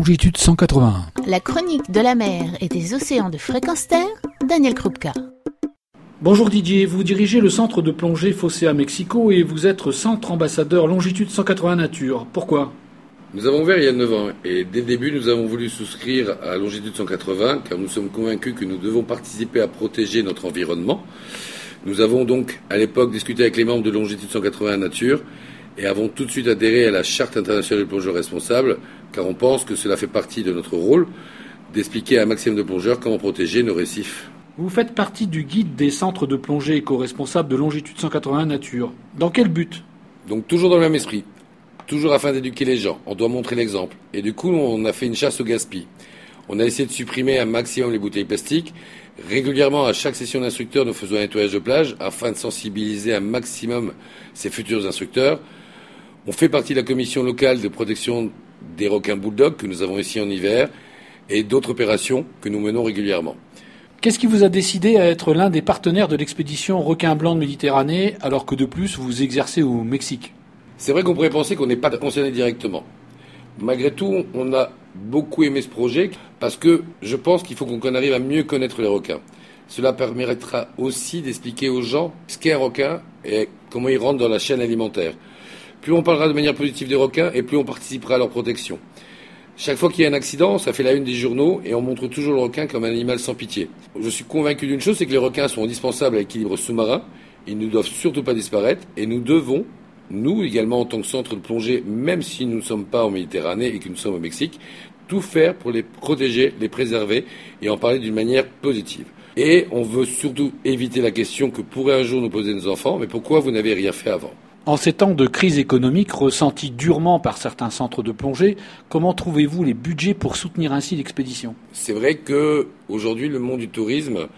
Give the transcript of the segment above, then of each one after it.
longitude 181. La chronique de la mer et des océans de fréquence terre, Daniel Krupka. Bonjour Didier, vous dirigez le centre de plongée Fosséa Mexico et vous êtes centre ambassadeur longitude 180 nature. Pourquoi? Nous avons ouvert il y a 9 ans et dès le début nous avons voulu souscrire à longitude 180 car nous sommes convaincus que nous devons participer à protéger notre environnement. Nous avons donc à l'époque discuté avec les membres de longitude 180 nature et avons tout de suite adhéré à la Charte internationale des plongeurs responsables, car on pense que cela fait partie de notre rôle d'expliquer à un maximum de plongeurs comment protéger nos récifs. Vous faites partie du guide des centres de plongée éco-responsables de longitude 181 Nature. Dans quel but? Donc toujours dans le même esprit, toujours afin d'éduquer les gens, on doit montrer l'exemple. Et du coup, on a fait une chasse au gaspillage. On a essayé de supprimer un maximum les bouteilles plastiques. Régulièrement, à chaque session d'instructeurs, nous faisons un nettoyage de plage afin de sensibiliser un maximum ces futurs instructeurs. On fait partie de la commission locale de protection des requins bulldogs que nous avons ici en hiver et d'autres opérations que nous menons régulièrement. Qu'est-ce qui vous a décidé à être l'un des partenaires de l'expédition Requin Blanc de Méditerranée alors que de plus vous exercez au Mexique? C'est vrai qu'on pourrait penser qu'on n'est pas concerné directement. Malgré tout, on a beaucoup aimé ce projet parce que je pense qu'il faut qu'on arrive à mieux connaître les requins. Cela permettra aussi d'expliquer aux gens ce qu'est un requin et comment il rentre dans la chaîne alimentaire. Plus on parlera de manière positive des requins et plus on participera à leur protection. Chaque fois qu'il y a un accident, ça fait la une des journaux et on montre toujours le requin comme un animal sans pitié. Je suis convaincu d'une chose, c'est que les requins sont indispensables à l'équilibre sous-marin. Ils ne doivent surtout pas disparaître et nous devons, nous également en tant que centre de plongée, même si nous ne sommes pas en Méditerranée et que nous sommes au Mexique, tout faire pour les protéger, les préserver et en parler d'une manière positive. Et on veut surtout éviter la question que pourraient un jour nous poser nos enfants, mais pourquoi vous n'avez rien fait avant? En ces temps de crise économique ressentie durement par certains centres de plongée, comment trouvez-vous les budgets pour soutenir ainsi l'expédition? C'est vrai que aujourd'hui le monde du tourisme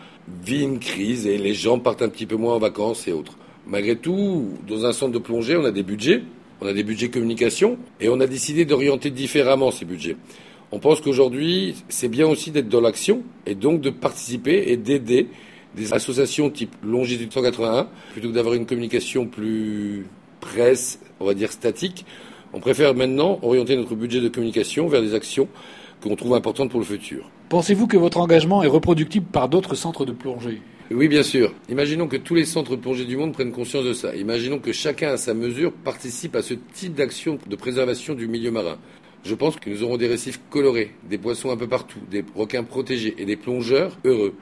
vit une crise et les gens partent un petit peu moins en vacances et autres. Malgré tout, dans un centre de plongée, on a des budgets, on a des budgets communication et on a décidé d'orienter différemment ces budgets. On pense qu'aujourd'hui, c'est bien aussi d'être dans l'action et donc de participer et d'aider des associations type Longitude 181, plutôt que d'avoir une communication plus presse, on va dire statique, on préfère maintenant orienter notre budget de communication vers des actions qu'on trouve importantes pour le futur. Pensez-vous que votre engagement est reproductible par d'autres centres de plongée? Oui, bien sûr. Imaginons que tous les centres de plongée du monde prennent conscience de ça. Imaginons que chacun à sa mesure participe à ce type d'action de préservation du milieu marin. Je pense que nous aurons des récifs colorés, des poissons un peu partout, des requins protégés et des plongeurs heureux.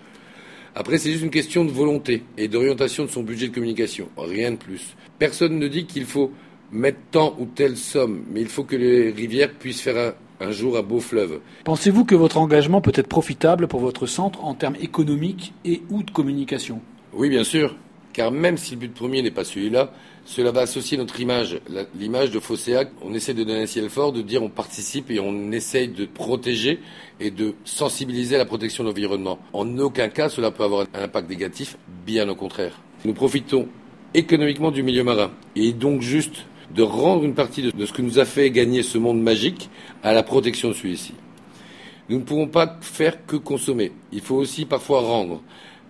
Après, c'est juste une question de volonté et d'orientation de son budget de communication, rien de plus. Personne ne dit qu'il faut mettre tant ou telle somme, mais il faut que les rivières puissent faire un, jour un beau fleuve. Pensez-vous que votre engagement peut être profitable pour votre centre en termes économiques et ou de communication? Oui, bien sûr, car même si le but premier n'est pas celui-là, cela va associer notre image, l'image de Fosséac. On essaie de donner un ciel fort, de dire on participe et on essaye de protéger et de sensibiliser à la protection de l'environnement. En aucun cas cela peut avoir un impact négatif, bien au contraire. Nous profitons économiquement du milieu marin et donc juste de rendre une partie de, ce que nous a fait gagner ce monde magique à la protection de celui-ci. Nous ne pouvons pas faire que consommer. Il faut aussi parfois rendre.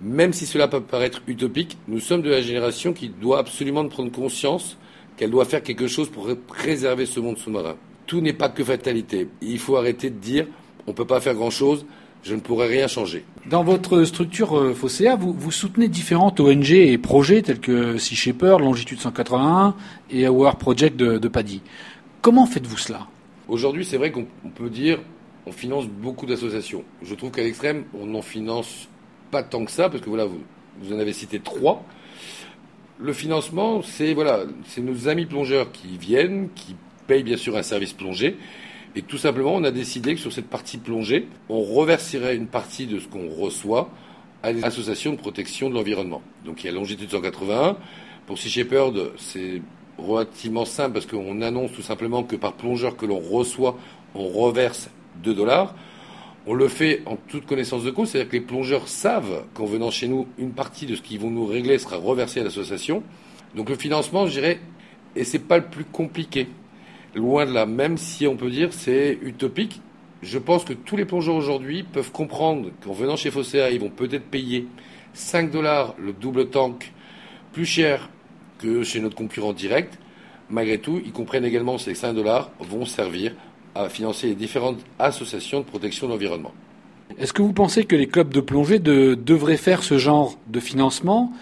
Même si cela peut paraître utopique, nous sommes de la génération qui doit absolument prendre conscience qu'elle doit faire quelque chose pour préserver ce monde sous-marin. Tout n'est pas que fatalité. Il faut arrêter de dire on ne peut pas faire grand-chose, je ne pourrais rien changer. Dans votre structure euh, Fosséa, vous, soutenez différentes ONG et projets tels que Sea Shepherd, Longitude 181 et Our Project de, de Paddy. Comment faites-vous cela? Aujourd'hui, c'est vrai qu'on peut dire on finance beaucoup d'associations. Je trouve qu'à l'extrême, on n'en finance pas tant que ça, parce que voilà, vous, en avez cité trois. Le financement, c'est nos amis plongeurs qui viennent, qui payent bien sûr un service plongé. Et tout simplement, on a décidé que sur cette partie plongée, on reverserait une partie de ce qu'on reçoit à des associations de protection de l'environnement. Donc il y a Longitude 181. Pour Sea Shepherd, c'est relativement simple parce qu'on annonce tout simplement que par plongeur que l'on reçoit, on reverse 2 dollars. On le fait en toute connaissance de cause, c'est-à-dire que les plongeurs savent qu'en venant chez nous, une partie de ce qu'ils vont nous régler sera reversée à l'association. Donc le financement, je dirais, et c'est pas le plus compliqué. Loin de là, même si on peut dire c'est utopique, je pense que tous les plongeurs aujourd'hui peuvent comprendre qu'en venant chez Fosséa, ils vont peut-être payer 5 dollars le double tank plus cher que chez notre concurrent direct. Malgré tout, ils comprennent également que ces 5 dollars vont servir à financer les différentes associations de protection de l'environnement. Est-ce que vous pensez que les clubs de plongée de, devraient faire ce genre de financement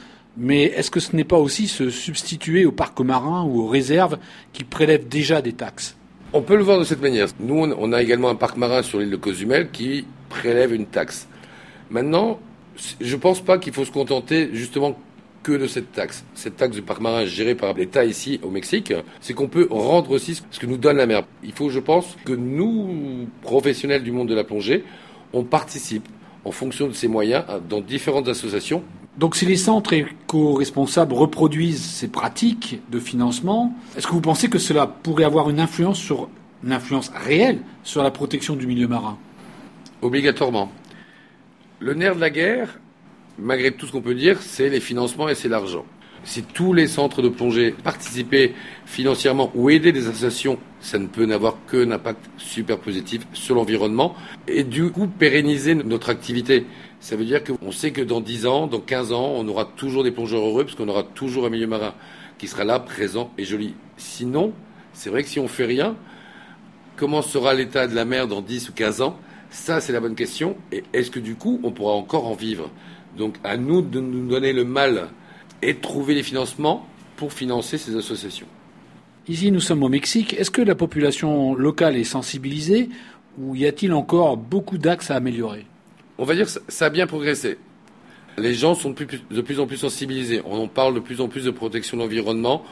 mais est-ce que ce n'est pas aussi se substituer aux parcs marins ou aux réserves qui prélèvent déjà des taxes? On peut le voir de cette manière. Nous, on a également un parc marin sur l'île de Cozumel qui prélève une taxe. Maintenant, je ne pense pas qu'il faut se contenter justement que de cette taxe. Cette taxe du parc marin gérée par l'État ici au Mexique, c'est qu'on peut rendre aussi ce que nous donne la mer. Il faut, je pense, que nous, professionnels du monde de la plongée, on participe en fonction de ses moyens dans différentes associations donc si les centres éco-responsables reproduisent ces pratiques de financement, est-ce que vous pensez que cela pourrait avoir une influence sur une influence réelle sur la protection du milieu marin? Obligatoirement. Le nerf de la guerre, malgré tout ce qu'on peut dire, c'est les financements et c'est l'argent. Si tous les centres de plongée participaient financièrement ou aidaient des associations, ça ne peut n'avoir qu'un impact super positif sur l'environnement et du coup pérenniser notre activité. Ça veut dire qu'on sait que dans 10 ans, dans 15 ans, on aura toujours des plongeurs heureux parce qu'on aura toujours un milieu marin qui sera là, présent et joli. Sinon, c'est vrai que si on fait rien, comment sera l'état de la mer dans 10 ou 15 ans? Ça, c'est la bonne question. Et est-ce que du coup, on pourra encore en vivre? Donc, à nous de nous donner le mal et de trouver les financements pour financer ces associations. Ici, nous sommes au Mexique. Est-ce que la population locale est sensibilisée ou y a-t-il encore beaucoup d'axes à améliorer? On va dire que ça a bien progressé. Les gens sont de plus en plus sensibilisés. On en parle de plus en plus de protection de l'environnement.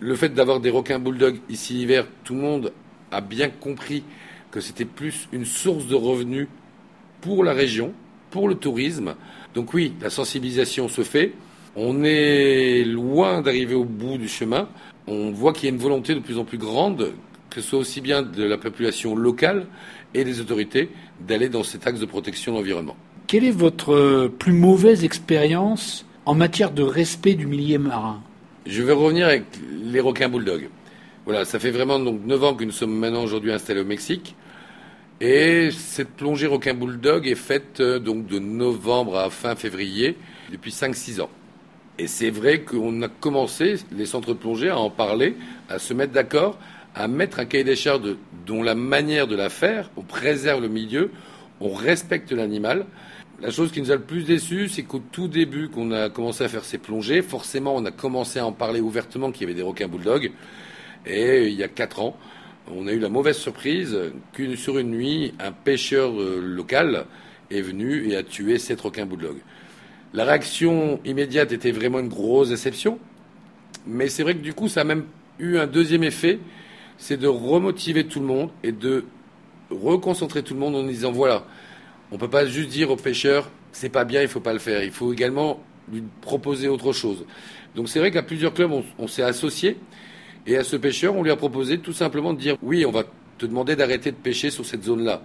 Le fait d'avoir des requins bulldogs ici l'hiver, tout le monde a bien compris que c'était plus une source de revenus pour la région, pour le tourisme. Donc oui, la sensibilisation se fait. On est loin d'arriver au bout du chemin. On voit qu'il y a une volonté de plus en plus grande, que ce soit aussi bien de la population locale et des autorités, d'aller dans cet axe de protection de l'environnement. Quelle est votre plus mauvaise expérience en matière de respect du milieu marin? Je vais revenir avec les requins bulldogs. Voilà, ça fait vraiment donc 9 ans que nous sommes maintenant aujourd'hui installés au Mexique. Et cette plongée requin bulldog est faite euh, donc de novembre à fin février depuis 5-6 ans. Et c'est vrai qu'on a commencé, les centres de à en parler, à se mettre d'accord, à mettre un cahier des charges dont la manière de la faire, on préserve le milieu, on respecte l'animal. La chose qui nous a le plus déçu, c'est qu'au tout début qu'on a commencé à faire ces plongées, forcément on a commencé à en parler ouvertement qu'il y avait des requins bulldogs. Et il y a quatre ans, on a eu la mauvaise surprise qu'une sur une nuit, un pêcheur euh, local est venu et a tué sept requins bulldogs. La réaction immédiate était vraiment une grosse déception. Mais c'est vrai que du coup, ça a même eu un deuxième effet, c'est de remotiver tout le monde et de reconcentrer tout le monde en disant voilà, on ne peut pas juste dire aux pêcheurs c'est pas bien, il faut pas le faire. Il faut également lui proposer autre chose. Donc c'est vrai qu'à plusieurs clubs, on, on s'est associé et à ce pêcheur, on lui a proposé tout simplement de dire oui, on va te demander d'arrêter de pêcher sur cette zone-là.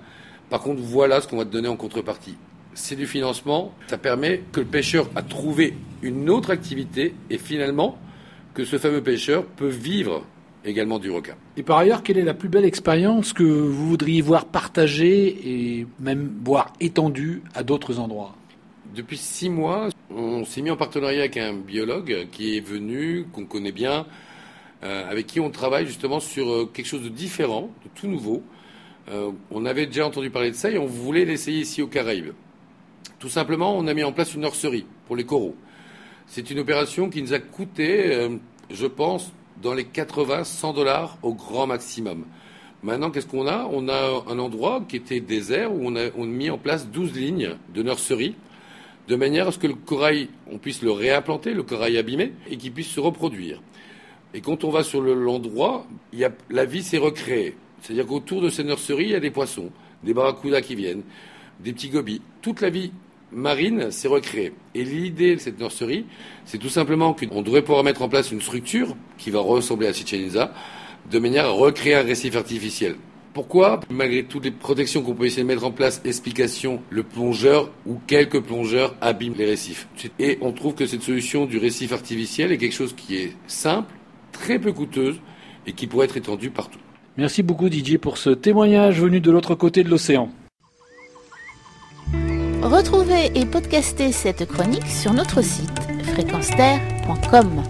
Par contre, voilà ce qu'on va te donner en contrepartie c'est du financement. Ça permet que le pêcheur a trouvé une autre activité et finalement que ce fameux pêcheur peut vivre également du requin. Et par ailleurs, quelle est la plus belle expérience que vous voudriez voir partagée et même voir étendue à d'autres endroits? Depuis six mois, on s'est mis en partenariat avec un biologue qui est venu, qu'on connaît bien, avec qui on travaille justement sur euh, quelque chose de différent, de tout nouveau. Euh, on avait déjà entendu parler de ça et on voulait l'essayer ici aux Caraïbes. Tout simplement, on a mis en place une nurserie pour les coraux. C'est une opération qui nous a coûté, euh, je pense, dans les 80-100 dollars au grand maximum. Maintenant, qu'est-ce qu'on a? On a un endroit qui était désert où on a, mis en place 12 lignes de nurserie de manière à ce que le corail, on puisse le réimplanter, le corail abîmé, et qu'il puisse se reproduire. Et quand on va sur l'endroit, la vie s'est recréée. C'est-à-dire qu'autour de ces nurseries, il y a des poissons, des barracudas qui viennent, des petits gobies. Toute la vie marine s'est recréée. Et l'idée de cette nurserie, c'est tout simplement qu'on devrait pouvoir mettre en place une structure qui va ressembler à Chichen de manière à recréer un récif artificiel. Pourquoi, malgré toutes les protections qu'on peut essayer de mettre en place, explication, le plongeur ou quelques plongeurs abîment les récifs Et on trouve que cette solution du récif artificiel est quelque chose qui est simple, très peu coûteuse et qui pourrait être étendue partout. Merci beaucoup Didier pour ce témoignage venu de l'autre côté de l'océan. Retrouvez et podcastez cette chronique sur notre site fréquenceterre.com.